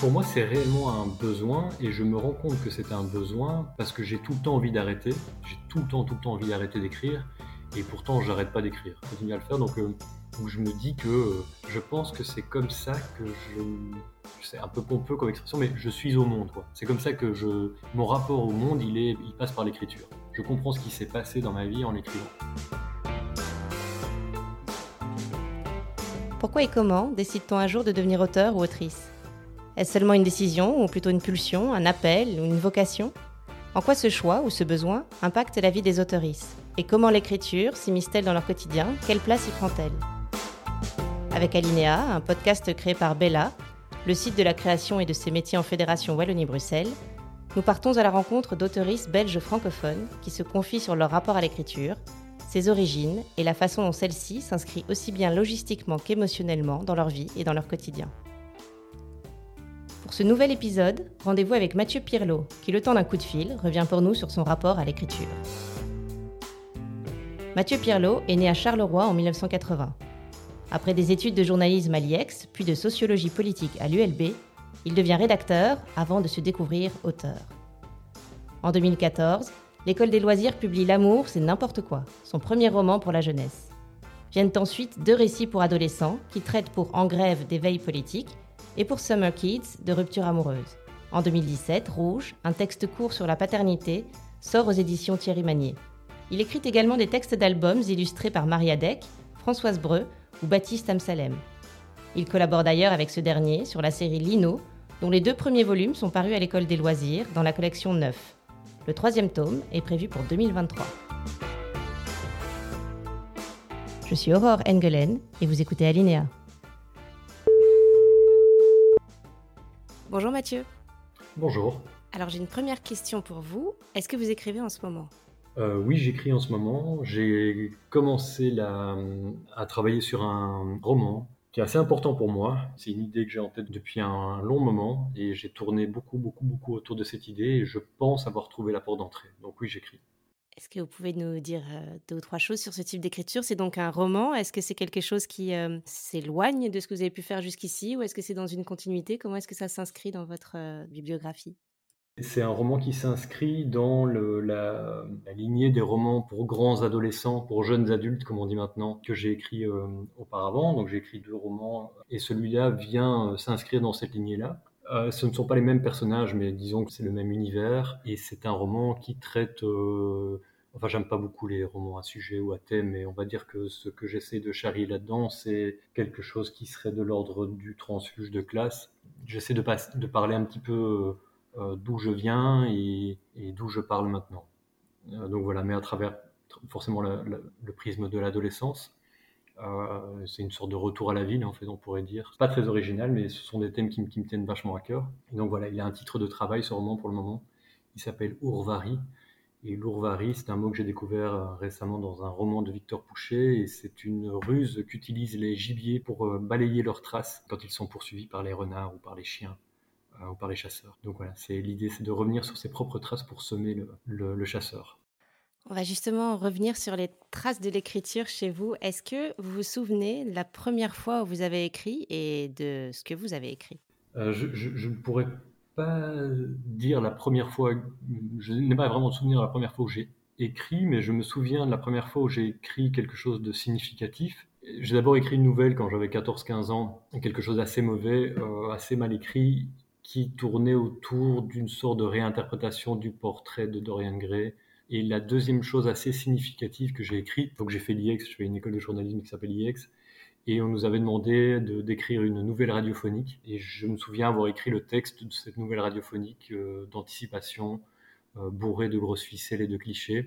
Pour moi, c'est réellement un besoin et je me rends compte que c'est un besoin parce que j'ai tout le temps envie d'arrêter. J'ai tout le temps, tout le temps envie d'arrêter d'écrire et pourtant, j'arrête pas d'écrire. Je continue à le faire donc, euh, je me dis que euh, je pense que c'est comme ça que je. C'est un peu pompeux comme expression, mais je suis au monde. C'est comme ça que je, mon rapport au monde, il, est, il passe par l'écriture. Je comprends ce qui s'est passé dans ma vie en écrivant. Pourquoi et comment décide-t-on un jour de devenir auteur ou autrice? Est-ce seulement une décision, ou plutôt une pulsion, un appel ou une vocation? En quoi ce choix ou ce besoin impacte la vie des autoristes? Et comment l'écriture s'immisce-t-elle dans leur quotidien? Quelle place y prend-elle? Avec Alinéa, un podcast créé par Bella, le site de la création et de ses métiers en Fédération Wallonie-Bruxelles, nous partons à la rencontre d'autoristes belges francophones qui se confient sur leur rapport à l'écriture, ses origines et la façon dont celle-ci s'inscrit aussi bien logistiquement qu'émotionnellement dans leur vie et dans leur quotidien. Pour ce nouvel épisode, rendez-vous avec Mathieu Pirlot, qui, le temps d'un coup de fil, revient pour nous sur son rapport à l'écriture. Mathieu Pirlot est né à Charleroi en 1980. Après des études de journalisme à l'IEX, puis de sociologie politique à l'ULB, il devient rédacteur avant de se découvrir auteur. En 2014, L'école des loisirs publie L'amour, c'est n'importe quoi, son premier roman pour la jeunesse. Viennent ensuite deux récits pour adolescents qui traitent pour En grève d'éveil politique et pour Summer Kids de rupture amoureuse. En 2017, Rouge, un texte court sur la paternité, sort aux éditions Thierry Magnier. Il écrit également des textes d'albums illustrés par Maria Deck, Françoise Breu ou Baptiste Amsalem. Il collabore d'ailleurs avec ce dernier sur la série Lino, dont les deux premiers volumes sont parus à l'école des loisirs dans la collection Neuf. Le troisième tome est prévu pour 2023. Je suis Aurore Engelen et vous écoutez Alinéa. Bonjour Mathieu. Bonjour. Alors j'ai une première question pour vous. Est-ce que vous écrivez en ce moment? Euh, Oui, j'écris en ce moment. J'ai commencé à travailler sur un roman qui est assez important pour moi. C'est une idée que j'ai en tête depuis un long moment et j'ai tourné beaucoup, beaucoup, beaucoup autour de cette idée et je pense avoir trouvé la porte d'entrée. Donc oui, j'écris. Est-ce que vous pouvez nous dire euh, deux ou trois choses sur ce type d'écriture? C'est donc un roman. Est-ce que c'est quelque chose qui euh, s'éloigne de ce que vous avez pu faire jusqu'ici ou est-ce que c'est dans une continuité? Comment est-ce que ça s'inscrit dans votre euh, bibliographie? C'est un roman qui s'inscrit dans la, lignée des romans pour grands adolescents, pour jeunes adultes, comme on dit maintenant, que j'ai écrit auparavant. Donc j'ai écrit deux romans et celui-là vient s'inscrire dans cette lignée-là. Euh, ce ne sont pas les mêmes personnages, mais disons que c'est le même univers. Et c'est un roman qui traite... Enfin, j'aime pas beaucoup les romans à sujet ou à thème, mais on va dire que ce que j'essaie de charrier là-dedans, c'est quelque chose qui serait de l'ordre du transfuge de classe. J'essaie de, parler un petit peu euh, d'où je viens et, d'où je parle maintenant. Euh, donc voilà, mais à travers forcément le prisme de l'adolescence. Euh, c'est une sorte de retour à la ville, en fait, on pourrait dire. Pas très original, mais ce sont des thèmes qui, me tiennent vachement à cœur. Et donc voilà, il a un titre de travail, ce roman, pour le moment. Il s'appelle Ourvari. Et l'ourvari, c'est un mot que j'ai découvert récemment dans un roman de Victor Pouchet. Et c'est une ruse qu'utilisent les gibiers pour balayer leurs traces quand ils sont poursuivis par les renards ou par les chiens. Euh, ou par les chasseurs. Donc voilà, c'est l'idée, c'est de revenir sur ses propres traces pour semer le, chasseur. On va justement revenir sur les traces de l'écriture chez vous. Est-ce que vous vous souvenez de la première fois où vous avez écrit et de ce que vous avez écrit? Euh, Je ne pourrais pas dire la première fois, je n'ai pas vraiment de souvenir de la première fois où j'ai écrit, mais je me souviens de la première fois où j'ai écrit quelque chose de significatif. J'ai d'abord écrit une nouvelle quand j'avais 14-15 ans, quelque chose d'assez mauvais, euh, assez mal écrit, qui tournait autour d'une sorte de réinterprétation du portrait de Dorian Gray. Et la deuxième chose assez significative que j'ai écrite, donc j'ai fait l'IEX, je fais une école de journalisme qui s'appelle l'IEX, et on nous avait demandé de d'écrire une nouvelle radiophonique. Et je me souviens avoir écrit le texte de cette nouvelle radiophonique euh, d'anticipation, euh, bourré de grosses ficelles et de clichés.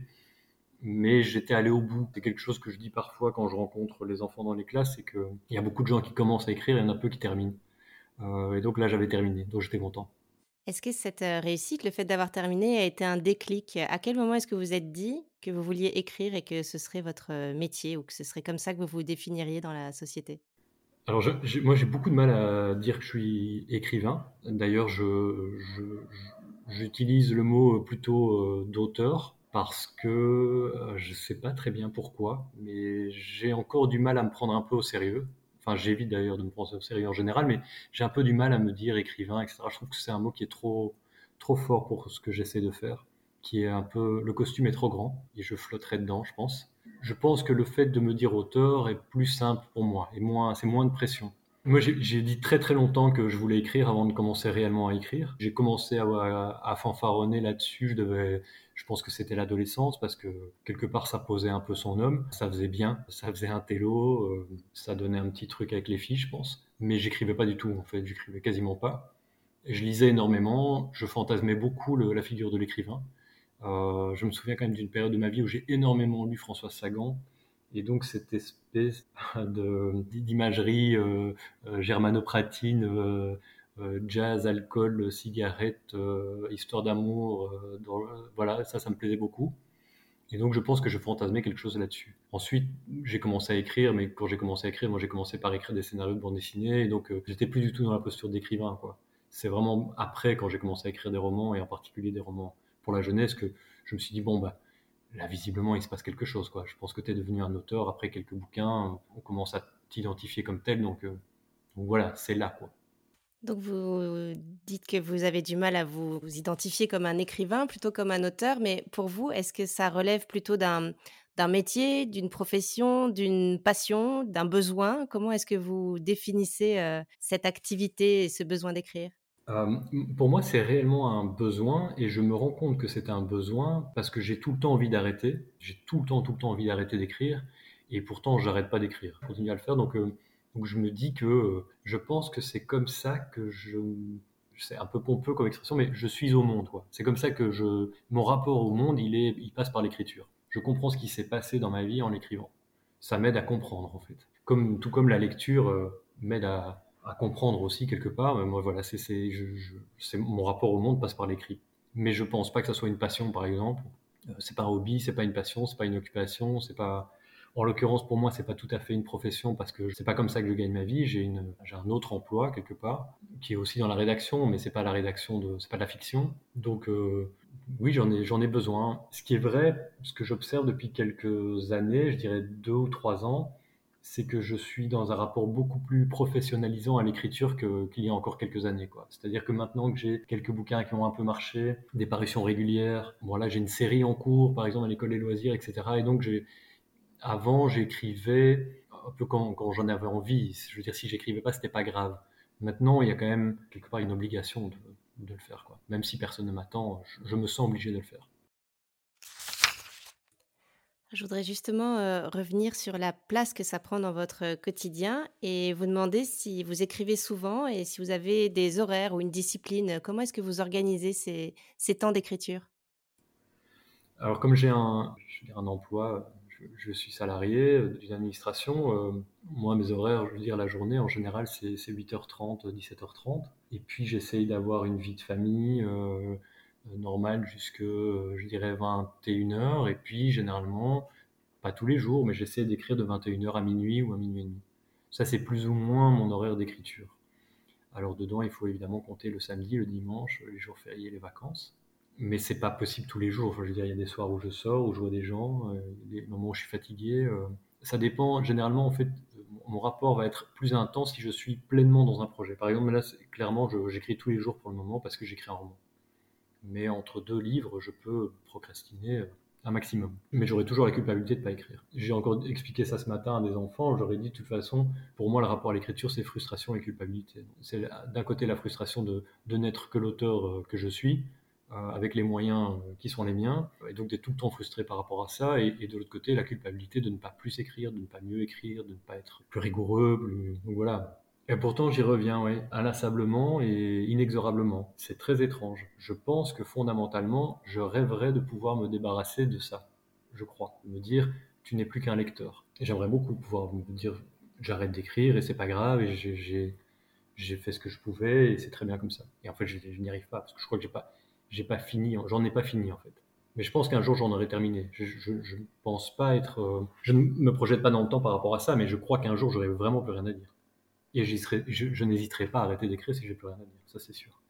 Mais j'étais allé au bout. C'est quelque chose que je dis parfois quand je rencontre les enfants dans les classes, c'est qu'il y a beaucoup de gens qui commencent à écrire et il y en a peu qui terminent. Euh, et donc là, j'avais terminé, donc j'étais content. Est-ce que cette euh, réussite, le fait d'avoir terminé, a été un déclic? À quel moment est-ce que vous êtes dit que vous vouliez écrire et que ce serait votre euh, métier ou que ce serait comme ça que vous vous définiriez dans la société? Alors, moi, j'ai beaucoup de mal à dire que je suis écrivain. D'ailleurs, j'utilise le mot plutôt d'auteur parce que je ne sais pas très bien pourquoi, mais j'ai encore du mal à me prendre un peu au sérieux Enfin, j'évite d'ailleurs de me prendre au sérieux en général, mais j'ai un peu du mal à me dire écrivain, etc. Je trouve que c'est un mot qui est trop, trop fort pour ce que j'essaie de faire, qui est un peu, le costume est trop grand et je flotterais dedans, je pense. Je pense que le fait de me dire auteur est plus simple pour moi et moins, c'est moins de pression. Moi, j'ai dit très très longtemps que je voulais écrire avant de commencer réellement à écrire. J'ai commencé à, fanfaronner là-dessus. Je devais, je pense que c'était l'adolescence parce que quelque part ça posait un peu son homme. Ça faisait bien, ça faisait un télo, euh, ça donnait un petit truc avec les filles, je pense. Mais j'écrivais pas du tout en fait, j'écrivais quasiment pas. je lisais énormément, je fantasmais beaucoup la figure de l'écrivain. Euh, je me souviens quand même d'une période de ma vie où j'ai énormément lu François Sagan. Et donc cette espèce d'imagerie euh, euh, germanopratine, euh, jazz, alcool, cigarette, histoire d'amour, voilà, ça, ça me plaisait beaucoup. Et donc je pense que je fantasmais quelque chose là-dessus. Ensuite, j'ai commencé à écrire, mais quand j'ai commencé à écrire, moi j'ai commencé par écrire des scénarios de bande dessinée, et donc j'étais plus du tout dans la posture d'écrivain, quoi. C'est vraiment après, quand j'ai commencé à écrire des romans, et en particulier des romans pour la jeunesse, que je me suis dit, bon, bah, là, visiblement, il se passe quelque chose. Quoi. Je pense que tu es devenu un auteur après quelques bouquins. On commence à t'identifier comme tel. Donc, euh, voilà, c'est là. Quoi. Donc vous dites que vous avez du mal à vous, identifier comme un écrivain plutôt comme un auteur, mais pour vous, est-ce que ça relève plutôt d'un, d'un métier, d'une profession, d'une passion, d'un besoin? Comment est-ce que vous définissez euh, cette activité et ce besoin d'écrire? Euh, pour moi, c'est réellement un besoin et je me rends compte que c'est un besoin parce que j'ai tout le temps envie d'arrêter. J'ai tout le temps, tout le temps envie d'arrêter d'écrire et pourtant, j'arrête pas d'écrire. Je continue à le faire. Donc, euh, je me dis que euh, je pense que c'est comme ça que je. C'est un peu pompeux comme expression, mais je suis au monde. C'est comme ça que je, mon rapport au monde, il, est, il passe par l'écriture. Je comprends ce qui s'est passé dans ma vie en l'écrivant. Ça m'aide à comprendre, en fait. Comme, tout comme la lecture m'aide à, à comprendre aussi quelque part. Mais moi, voilà, c'est, mon rapport au monde passe par l'écrit. Mais je pense pas que ça soit une passion, par exemple. Euh, c'est pas un hobby, c'est pas une passion, c'est pas une occupation, c'est pas. En l'occurrence, pour moi, c'est pas tout à fait une profession parce que c'est pas comme ça que je gagne ma vie. J'ai une, j'ai un autre emploi quelque part qui est aussi dans la rédaction, mais c'est pas la rédaction de, c'est pas de la fiction. Donc euh, oui, j'en ai, j'en ai besoin. Ce qui est vrai, ce que j'observe depuis quelques années, je dirais deux ou trois ans, c'est que je suis dans un rapport beaucoup plus professionnalisant à l'écriture qu'il y a encore quelques années. C'est-à-dire que maintenant que j'ai quelques bouquins qui ont un peu marché, des parutions régulières, voilà, j'ai une série en cours, par exemple à l'école des loisirs, etc. Et donc, avant, j'écrivais un peu quand, j'en avais envie. Je veux dire, si j'écrivais pas, c'était pas grave. Maintenant, il y a quand même quelque part une obligation de, le faire. Quoi. Même si personne ne m'attend, je me sens obligé de le faire. Je voudrais justement euh, revenir sur la place que ça prend dans votre euh, quotidien et vous demander si vous écrivez souvent et si vous avez des horaires ou une discipline. Comment est-ce que vous organisez ces, temps d'écriture? Alors comme j'ai un, un emploi, je, suis salarié euh, d'une administration, moi mes horaires, je veux dire la journée en général c'est 8h30, 17h30. Et puis j'essaye d'avoir une vie de famille. Normal jusque, euh, je dirais, 21h. Et puis, généralement, pas tous les jours, mais j'essaie d'écrire de 21h à minuit ou à minuit et demi. Ça, c'est plus ou moins mon horaire d'écriture. Alors, dedans, il faut évidemment compter le samedi, le dimanche, les jours fériés, les vacances. Mais c'est pas possible tous les jours. je veux dire, il y a des soirs où je sors, où je vois des gens, euh, des moments où je suis fatigué. ça dépend. Généralement, en fait, mon rapport va être plus intense si je suis pleinement dans un projet. Par exemple, là, clairement, j'écris tous les jours pour le moment parce que j'écris un roman mais entre deux livres, je peux procrastiner un maximum. Mais j'aurai toujours la culpabilité de ne pas écrire. J'ai encore expliqué ça ce matin à des enfants, j'aurais dit de toute façon, pour moi le rapport à l'écriture c'est frustration et culpabilité. C'est d'un côté la frustration de, n'être que l'auteur euh, que je suis, euh, avec les moyens euh, qui sont les miens, et donc d'être tout le temps frustré par rapport à ça, et, de l'autre côté la culpabilité de ne pas plus écrire, de ne pas mieux écrire, de ne pas être plus rigoureux, donc voilà, et pourtant, j'y reviens, oui, inlassablement et inexorablement. C'est très étrange. Je pense que fondamentalement, je rêverais de pouvoir me débarrasser de ça. Je crois. Me dire, tu n'es plus qu'un lecteur. Et j'aimerais beaucoup pouvoir me dire, j'arrête d'écrire et c'est pas grave et j'ai fait ce que je pouvais et c'est très bien comme ça. Et en fait, je, n'y arrive pas parce que je crois que j'ai pas, pas fini, j'en ai pas fini en fait. Mais je pense qu'un jour j'en aurai terminé. Je ne pense pas être, euh, je ne me projette pas dans le temps par rapport à ça, mais je crois qu'un jour j'aurai vraiment plus rien à dire. Et je, n'hésiterai pas à arrêter d'écrire si j'ai plus rien à dire, ça c'est sûr.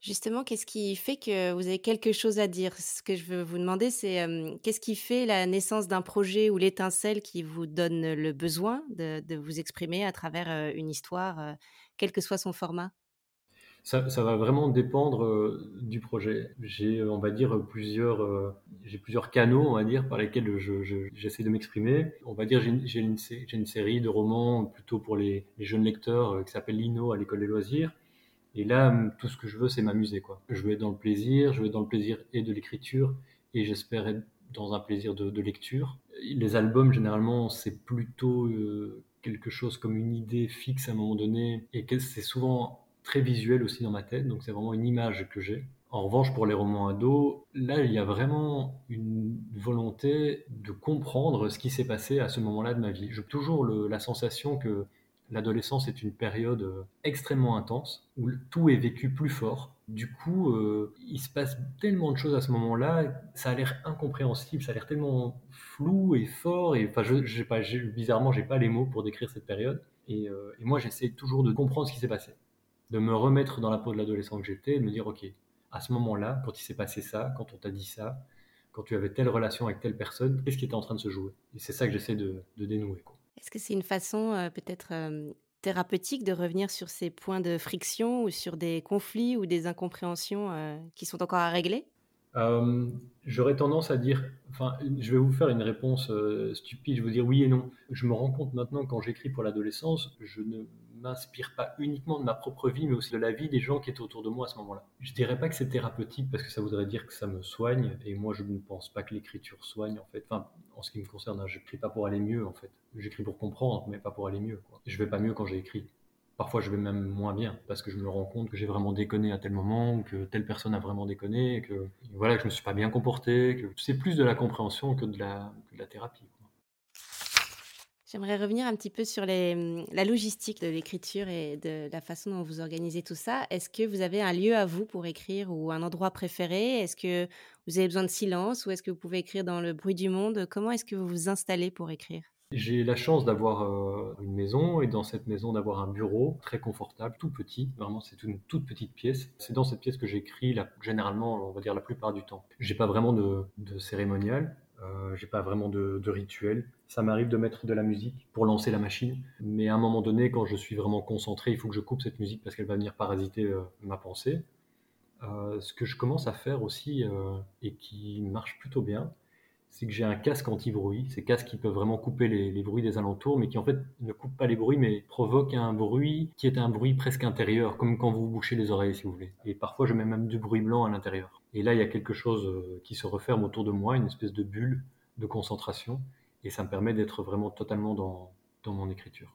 Justement, qu'est-ce qui fait que vous avez quelque chose à dire? Ce que je veux vous demander, c'est, hem, qu'est-ce qui fait la naissance d'un projet ou l'étincelle qui vous donne le besoin de vous exprimer à travers, heu, une histoire, heu, quel que soit son format? Ça va vraiment dépendre, heu, du projet. J'ai, on va dire, plusieurs, heu, j'ai plusieurs canaux, on va dire, par lesquels je je j'essaie de m'exprimer. On va dire, j'ai une j'ai une série de romans plutôt pour les jeunes lecteurs, qui s'appelle Lino à l'école des loisirs et là, tout ce que je veux, c'est m'amuser, quoi. Je veux être dans le plaisir, je veux être dans le plaisir et de l'écriture, et j'espère être dans un plaisir de, lecture. Les albums, généralement, c'est plutôt euh, quelque chose comme une idée fixe à un moment donné, et c'est souvent très visuel aussi dans ma tête, donc c'est vraiment une image que j'ai. En revanche, pour les romans ados, là, il y a vraiment une volonté de comprendre ce qui s'est passé à ce moment-là de ma vie. J'ai toujours la sensation que L'adolescence est une période euh, extrêmement intense où tout est vécu plus fort. Du coup, euh, il se passe tellement de choses à ce moment-là, ça a l'air incompréhensible, ça a l'air tellement flou et fort. Et enfin, je, j'ai pas, bizarrement, j'ai pas les mots pour décrire cette période. Et, euh, et moi, j'essaie toujours de comprendre ce qui s'est passé, de me remettre dans la peau de l'adolescent que j'étais, de me dire, ok, à ce moment-là, quand il s'est passé ça, quand on t'a dit ça, quand tu avais telle relation avec telle personne, qu'est-ce qui était en train de se jouer? Et c'est ça que j'essaie de, de dénouer. Est-ce que c'est une façon, heu, peut-être, hem, thérapeutique de revenir sur ces points de friction ou sur des conflits ou des incompréhensions, heu, qui sont encore à régler? Euh, J'aurais tendance à dire, enfin, je vais vous faire une réponse euh, stupide, je vais vous dire oui et non. Je me rends compte maintenant quand j'écris pour l'adolescence, je ne m'inspire pas uniquement de ma propre vie, mais aussi de la vie des gens qui étaient autour de moi à ce moment-là. Je dirais pas que c'est thérapeutique parce que ça voudrait dire que ça me soigne, et moi je ne pense pas que l'écriture soigne en fait. Enfin, en ce qui me concerne, hein, j'écris pas pour aller mieux en fait. J'écris pour comprendre, mais pas pour aller mieux. Quoi. Je vais pas mieux quand j'ai écrit. Parfois, je vais même moins bien parce que je me rends compte que j'ai vraiment déconné à tel moment, que telle personne a vraiment déconné, que voilà, que je me suis pas bien comporté, que c'est plus de la compréhension que de la, que de la thérapie. J'aimerais revenir un petit peu sur la logistique de l'écriture et de la façon dont vous organisez tout ça. Est-ce que vous avez un lieu à vous pour écrire ou un endroit préféré? Est-ce que vous avez besoin de silence ou est-ce que vous pouvez écrire dans le bruit du monde? Comment est-ce que vous vous installez pour écrire? J'ai la chance d'avoir euh, une maison et dans cette maison d'avoir un bureau très confortable, tout petit. Vraiment, c'est une toute petite pièce. C'est dans cette pièce que j'écris généralement, on va dire la plupart du temps. J'ai pas vraiment de cérémonial. Euh, j'ai pas vraiment de, rituel. Ça m'arrive de mettre de la musique pour lancer la machine, mais à un moment donné, quand je suis vraiment concentré, il faut que je coupe cette musique parce qu'elle va venir parasiter euh, ma pensée. Euh, ce que je commence à faire aussi et qui marche plutôt bien, c'est que j'ai un casque anti-bruit. Ces casques qui peuvent vraiment couper les, bruits des alentours, mais qui en fait ne coupent pas les bruits, mais provoquent un bruit qui est un bruit presque intérieur, comme quand vous bouchez les oreilles, si vous voulez. Et parfois, je mets même du bruit blanc à l'intérieur. Et là, il y a quelque chose euh, qui se referme autour de moi, une espèce de bulle de concentration, et ça me permet d'être vraiment totalement dans, dans mon écriture.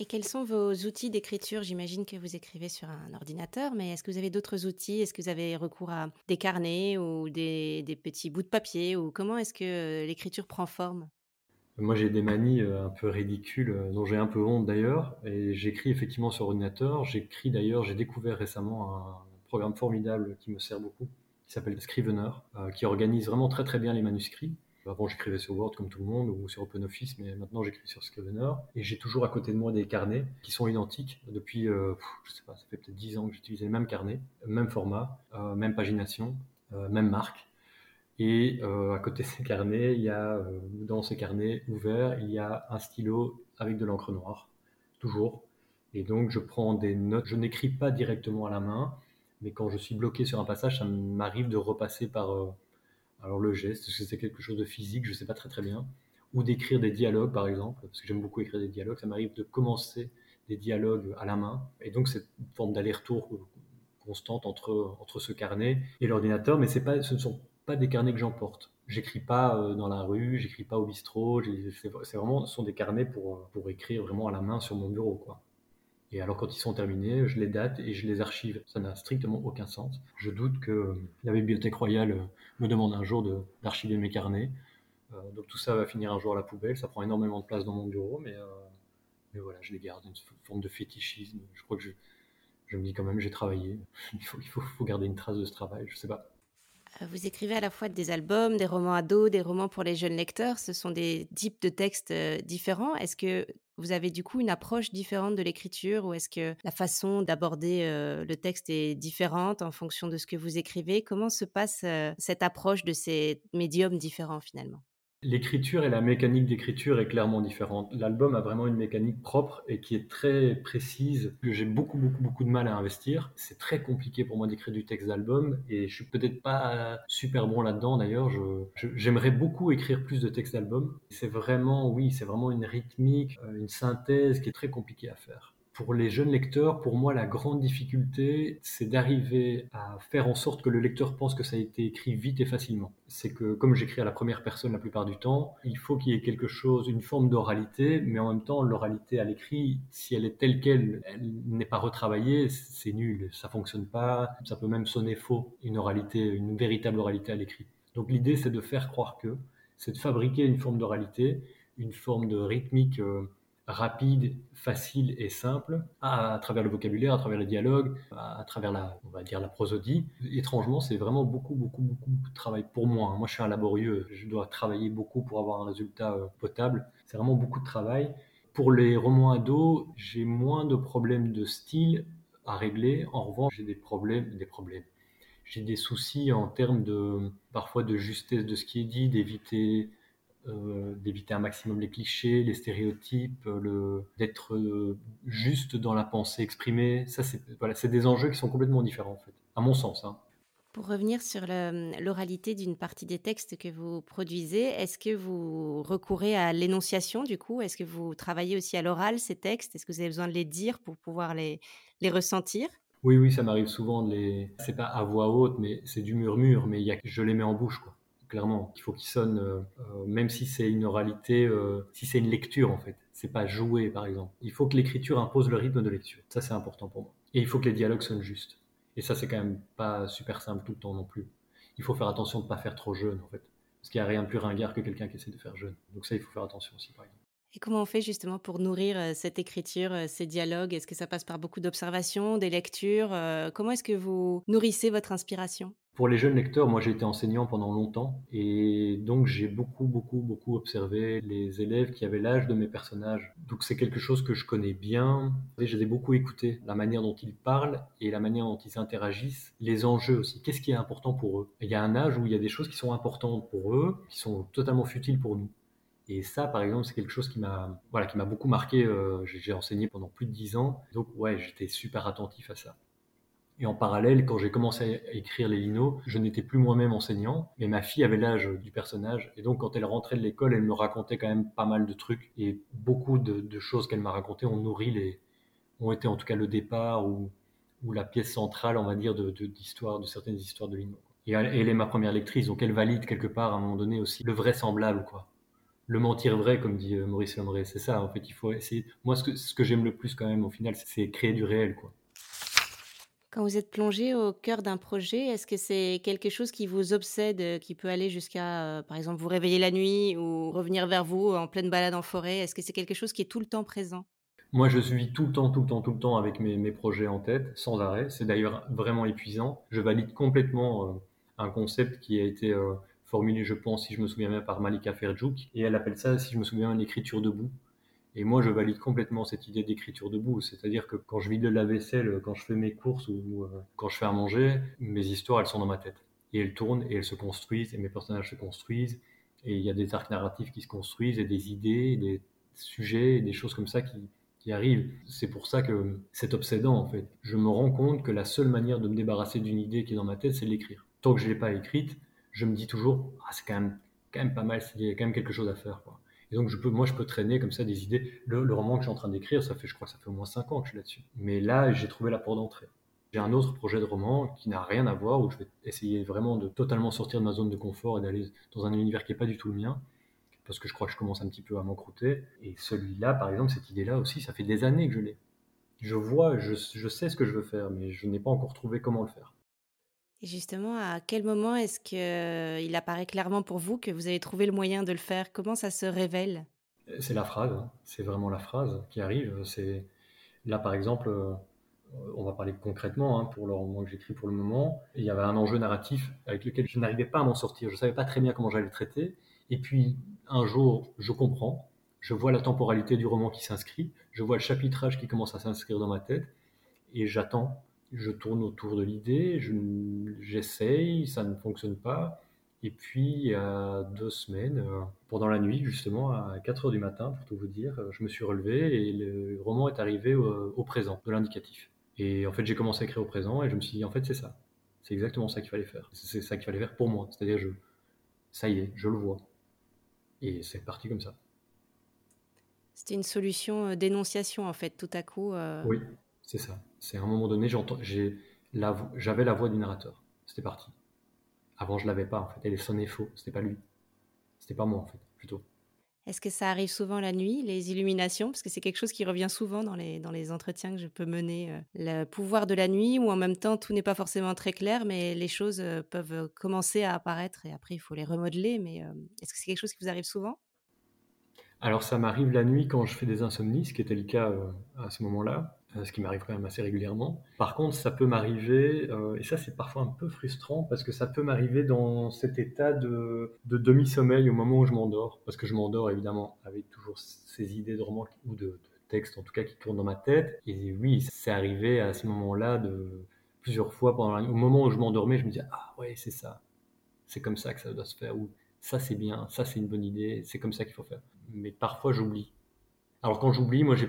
Et quels sont vos outils d'écriture? J'imagine que vous écrivez sur un ordinateur, mais est-ce que vous avez d'autres outils? Est-ce que vous avez recours à des carnets ou des, petits bouts de papier? Ou comment est-ce que euh, l'écriture prend forme? Moi, j'ai des manies euh, un peu ridicules, euh, dont j'ai un peu honte d'ailleurs, et j'écris effectivement sur ordinateur. J'écris d'ailleurs, j'ai découvert récemment un programme formidable qui me sert beaucoup, qui s'appelle Scrivener, qui organise vraiment très très bien les manuscrits. Avant, j'écrivais sur Word comme tout le monde ou sur OpenOffice, mais maintenant j'écris sur Scrivener. Et j'ai toujours à côté de moi des carnets qui sont identiques depuis, euh, je sais pas, ça fait peut-être 10 ans que j'utilise les mêmes carnets, même format, euh, même pagination, euh, même marque. Et euh, à côté de ces carnets, il y a, euh, dans ces carnets ouverts, il y a un stylo avec de l'encre noire, toujours. Et donc, je prends des notes. Je n'écris pas directement à la main, mais quand je suis bloqué sur un passage, ça m'arrive de repasser par euh, alors le geste, que c'est quelque chose de physique Je ne sais pas très très bien. Ou d'écrire des dialogues par exemple, parce que j'aime beaucoup écrire des dialogues. Ça m'arrive de commencer des dialogues à la main. Et donc c'est une forme d'aller-retour constante entre, entre ce carnet et l'ordinateur. Mais ce ne sont pas des carnets que j'emporte. J'écris pas euh, dans la rue, j'écris pas au bistrot. C'est vraiment, ce sont des carnets pour, pour écrire vraiment à la main sur mon bureau. quoi. Et alors quand ils sont terminés, je les date et je les archive. Ça n'a strictement aucun sens. Je doute que la Bibliothèque royale euh, me demande un jour d'archiver mes carnets. Euh, donc tout ça va finir un jour à la poubelle. Ça prend énormément de place dans mon bureau, mais, euh, mais voilà, je les garde. Une forme de fétichisme. Je crois que je, me dis quand même, j'ai travaillé. Il, faut, il faut, faut garder une trace de ce travail. Je sais pas. Euh, vous écrivez à la fois des albums, des romans ados, des romans pour les jeunes lecteurs. Ce sont des types de textes différents. Est-ce que Vous avez du coup une approche différente de l'écriture ou est-ce que la façon d'aborder le texte est différente en fonction de ce que vous écrivez? Comment se passe cette approche de ces médiums différents finalement? L'écriture et la mécanique d'écriture est clairement différente. L'album a vraiment une mécanique propre et qui est très précise, que j'ai beaucoup, beaucoup, beaucoup de mal à investir. C'est très compliqué pour moi d'écrire du texte d'album et je suis peut-être pas super bon là-dedans d'ailleurs. J'aimerais beaucoup écrire plus de textes d'album. C'est vraiment, oui, c'est vraiment une rythmique, euh, une synthèse qui est très compliquée à faire pour les jeunes lecteurs, pour moi, la grande difficulté, c'est d'arriver à faire en sorte que le lecteur pense que ça a été écrit vite et facilement. C'est que, comme j'écris à la première personne la plupart du temps, il faut qu'il y ait quelque chose, une forme d'oralité, mais en même temps, l'oralité à l'écrit, si elle est telle qu'elle, elle, n'est pas retravaillée, c'est nul, ça fonctionne pas, ça peut même sonner faux, une oralité, une véritable oralité à l'écrit. Donc l'idée, c'est de faire croire que, c'est de fabriquer une forme d'oralité, une forme de rythmique. Euh, rapide, facile et simple à, travers le vocabulaire, à travers les dialogues, à, travers la, on va dire la prosodie. Étrangement, c'est vraiment beaucoup, beaucoup, beaucoup de travail pour moi. Moi, je suis un laborieux. Je dois travailler beaucoup pour avoir un résultat euh, potable. C'est vraiment beaucoup de travail. Pour les romans ados, j'ai moins de problèmes de style à régler. En revanche, j'ai des problèmes, des problèmes. J'ai des soucis en termes de parfois de justesse de ce qui est dit, d'éviter euh, d'éviter un maximum les clichés, les stéréotypes, le, d'être euh, juste dans la pensée exprimée. Ça, c'est voilà, des enjeux qui sont complètement différents, en fait, à mon sens. Hein. Pour revenir sur l'oralité d'une partie des textes que vous produisez, est-ce que vous recourez à l'énonciation du coup? Est-ce que vous travaillez aussi à l'oral ces textes? Est-ce que vous avez besoin de les dire pour pouvoir les, les ressentir? Oui, oui, ça m'arrive souvent de les. C'est pas à voix haute, mais c'est du murmure, mais y a... je les mets en bouche, quoi clairement. Il faut qu'il sonne, euh, euh, même si c'est une oralité, euh, si c'est une lecture en fait. C'est pas jouer par exemple. Il faut que l'écriture impose le rythme de lecture. Ça c'est important pour moi. Et il faut que les dialogues sonnent justes. Et ça c'est quand même pas super simple tout le temps non plus. Il faut faire attention de ne pas faire trop jeune en fait. Parce qu'il n'y a rien de plus ringard que quelqu'un qui essaie de faire jeune. Donc ça il faut faire attention aussi par exemple. Et comment on fait justement pour nourrir cette écriture, ces dialogues? Est-ce que ça passe par beaucoup d'observations, des lectures Comment est-ce que vous nourrissez votre inspiration? Pour les jeunes lecteurs, moi j'ai été enseignant pendant longtemps et donc j'ai beaucoup, beaucoup, beaucoup observé les élèves qui avaient l'âge de mes personnages. Donc c'est quelque chose que je connais bien. J'ai beaucoup écouté la manière dont ils parlent et la manière dont ils interagissent, les enjeux aussi. Qu'est-ce qui est important pour eux? Il y a un âge où il y a des choses qui sont importantes pour eux, qui sont totalement futiles pour nous. Et ça, par exemple, c'est quelque chose qui m'a voilà, qui m'a beaucoup marqué. Euh, j'ai enseigné pendant plus de dix ans. Donc ouais, j'étais super attentif à ça. Et en parallèle, quand j'ai commencé à écrire les linos, je n'étais plus moi-même enseignant, mais ma fille avait l'âge du personnage. Et donc, quand elle rentrait de l'école, elle me racontait quand même pas mal de trucs. Et beaucoup de, choses qu'elle m'a racontées ont nourri les, ont été en tout cas le départ ou, ou la pièce centrale, on va dire, de, d'histoire, de, certaines histoires de linos. Et elle, est ma première lectrice, donc elle valide quelque part à un moment donné aussi le vraisemblable, quoi. Le mentir vrai, comme dit euh, Maurice Lombré, c'est ça. En fait, il faut essayer. Moi, ce que, ce que j'aime le plus quand même, au final, c'est créer du réel, quoi. Quand vous êtes plongé au cœur d'un projet, est-ce que c'est quelque chose qui vous obsède, euh, qui peut aller jusqu'à, euh, par exemple, vous réveiller la nuit ou revenir vers vous en pleine balade en forêt? Est-ce que c'est quelque chose qui est tout le temps présent? Moi, je suis tout le temps, tout le temps, tout le temps avec mes, projets en tête, sans arrêt. C'est d'ailleurs vraiment épuisant. Je valide complètement euh, un concept qui a été formulé, je pense, si je me souviens bien, par Malika Ferjouk. Et elle appelle ça, si je me souviens, l'écriture debout. Et moi, je valide complètement cette idée d'écriture debout. C'est-à-dire que quand je vide la vaisselle, quand je fais mes courses ou euh, quand je fais à manger, mes histoires, elles sont dans ma tête. Et elles tournent et elles se construisent et mes personnages se construisent. Et il y a des arcs narratifs qui se construisent et des idées, des sujets, et des choses comme ça qui, arrivent. C'est pour ça que c'est obsédant en fait. Je me rends compte que la seule manière de me débarrasser d'une idée qui est dans ma tête, c'est de l'écrire. Tant que je ne l'ai pas écrite, je me dis toujours, ah, c'est quand même, quand même pas mal, il y a quand même quelque chose à faire. Quoi. Et donc, je peux, moi, je peux traîner comme ça des idées. Le, roman que je suis en train d'écrire, ça fait, je crois ça fait au moins 5 ans que je suis là-dessus. Mais là, j'ai trouvé la porte d'entrée. J'ai un autre projet de roman qui n'a rien à voir, où je vais essayer vraiment de totalement sortir de ma zone de confort et d'aller dans un univers qui n'est pas du tout le mien, parce que je crois que je commence un petit peu à m'encrouter. Et celui-là, par exemple, cette idée-là aussi, ça fait des années que je l'ai. Je vois, je sais ce que je veux faire, mais je n'ai pas encore trouvé comment le faire. Et justement, à quel moment est-ce qu'il euh, apparaît clairement pour vous que vous avez trouvé le moyen de le faire? Comment ça se révèle? C'est la phrase, hein. c'est vraiment la phrase qui arrive. C'est Là, par exemple, euh, on va parler concrètement hein, pour le roman que j'écris pour le moment. Il y avait un enjeu narratif avec lequel je n'arrivais pas à m'en sortir. Je ne savais pas très bien comment j'allais le traiter. Et puis, un jour, je comprends. je vois la temporalité du roman qui s'inscrit, je vois le chapitrage qui commence à s'inscrire dans ma tête, et j'attends. Je tourne autour de l'idée, j'essaye, ça ne fonctionne pas. Et puis, il y a deux semaines, euh, pendant la nuit, justement, à 4 heures du matin, pour tout vous dire, euh, je me suis relevé et le roman est arrivé au, présent, de l'indicatif. Et en fait, j'ai commencé à écrire au présent et je me suis dit, en fait, c'est ça. C'est exactement ça qu'il fallait faire. C'est ça qu'il fallait faire pour moi. C'est-à-dire, je, ça y est, je le vois. Et c'est parti comme ça. C'était une solution euh, d'énonciation, en fait, tout à coup. Oui, c'est ça. C'est à un moment donné, j'avais la voix du narrateur. C'était parti. Avant, je l'avais pas, en fait. Elle sonnait faux. C'était pas lui. C'était pas moi, en fait, plutôt. Est-ce que ça arrive souvent la nuit, les illuminations? Parce que c'est quelque chose qui revient souvent dans les, dans les entretiens que je peux mener. Euh, le pouvoir de la nuit, où en même temps, tout n'est pas forcément très clair, mais les choses euh, peuvent commencer à apparaître et après, il faut les remodeler. Mais euh, est-ce que c'est quelque chose qui vous arrive souvent? Alors, ça m'arrive la nuit quand je fais des insomnies, ce qui était le cas à ce moment-là. Euh, ce qui m'arrive quand même assez régulièrement. Par contre, ça peut m'arriver, euh, et ça c'est parfois un peu frustrant, parce que ça peut m'arriver dans cet état de, demi-sommeil au moment où je m'endors, parce que je m'endors évidemment avec toujours ces idées de romans ou de, textes en tout cas qui tournent dans ma tête. Et oui, c'est arrivé à ce moment-là de plusieurs fois pendant la... au moment où je m'endormais, je me disais ah ouais c'est ça, c'est comme ça que ça doit se faire ou ça c'est bien, ça c'est une bonne idée, c'est comme ça qu'il faut faire. Mais parfois j'oublie alors quand j'oublie, moi j'ai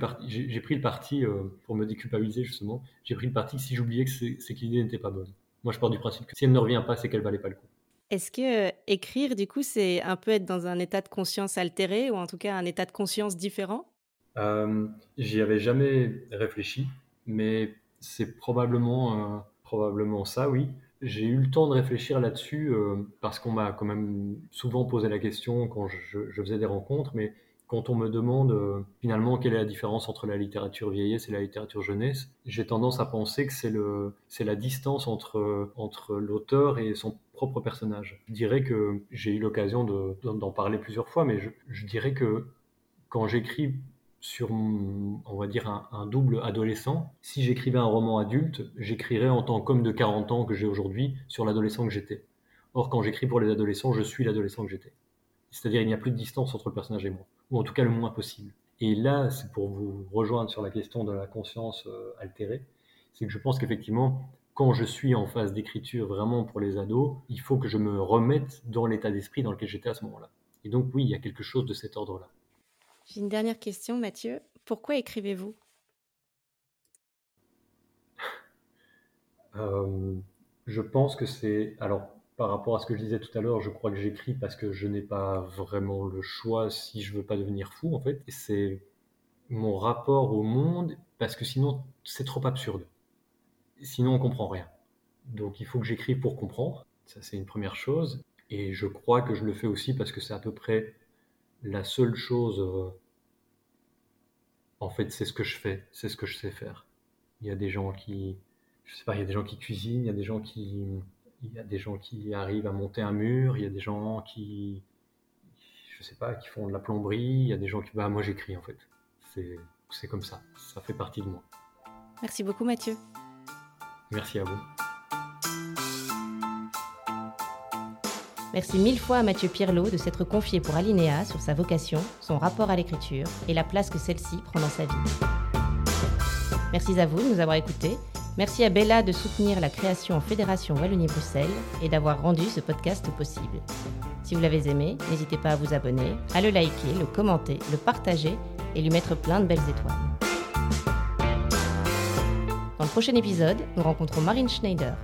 pris le parti, euh, pour me déculpabiliser justement, j'ai pris le parti que si j'oubliais que c'est que l'idée n'était pas bonne. Moi je pars du principe que si elle ne revient pas, c'est qu'elle valait pas le coup. Est-ce que euh, écrire, du coup, c'est un peu être dans un état de conscience altéré ou en tout cas un état de conscience différent? Euh, J'y avais jamais réfléchi, mais c'est probablement, probablement ça, oui. J'ai eu le temps de réfléchir là-dessus parce qu'on m'a quand même souvent posé la question quand je, je faisais des rencontres, mais quand on me demande euh, finalement quelle est la différence entre la littérature vieillesse et la littérature jeunesse, j'ai tendance à penser que c'est le c'est la distance entre entre l'auteur et son propre personnage. Je dirais que j'ai eu l'occasion d'en parler plusieurs fois, mais je, dirais que quand j'écris sur, on va dire, un, un double adolescent, si j'écrivais un roman adulte, j'écrirais en tant qu'homme de 40 ans que j'ai aujourd'hui sur l'adolescent que j'étais. Or, quand j'écris pour les adolescents, je suis l'adolescent que j'étais. C'est-à-dire, il n'y a plus de distance entre le personnage et moi ou en tout cas le moins possible. Et là, c'est pour vous rejoindre sur la question de la conscience euh, altérée, c'est que je pense qu'effectivement, quand je suis en phase d'écriture vraiment pour les ados, il faut que je me remette dans l'état d'esprit dans lequel j'étais à ce moment-là. Et donc oui, il y a quelque chose de cet ordre-là. J'ai une dernière question, Mathieu. Pourquoi écrivez-vous? Euh, Je pense que c'est... Alors, par rapport à ce que je disais tout à l'heure, je crois que j'écris parce que je n'ai pas vraiment le choix si je veux pas devenir fou, en fait. C'est mon rapport au monde, parce que sinon, c'est trop absurde. Sinon, on comprend rien. Donc, il faut que j'écrive pour comprendre. Ça, c'est une première chose. Et je crois que je le fais aussi parce que c'est à peu près la seule chose. Euh, en fait, c'est ce que je fais, c'est ce que je sais faire. Il y a des gens qui, je sais pas, il y a des gens qui cuisinent, il y a des gens qui il y a des gens qui arrivent à monter un mur, il y a des gens qui, je sais pas, qui font de la plomberie, il y a des gens qui, bah moi j'écris en fait. C'est comme ça, ça fait partie de moi. Merci beaucoup Mathieu. Merci à vous. Merci mille fois à Mathieu Pirlot de s'être confié pour Alinéa sur sa vocation, son rapport à l'écriture et la place que celle-ci prend dans sa vie. Merci à vous de nous avoir écoutés Merci à Bella de soutenir la création en Fédération Wallonie-Bruxelles et d'avoir rendu ce podcast possible. Si vous l'avez aimé, n'hésitez pas à vous abonner, à le liker, le commenter, le partager et lui mettre plein de belles étoiles. Dans le prochain épisode, nous rencontrons Marine Schneider,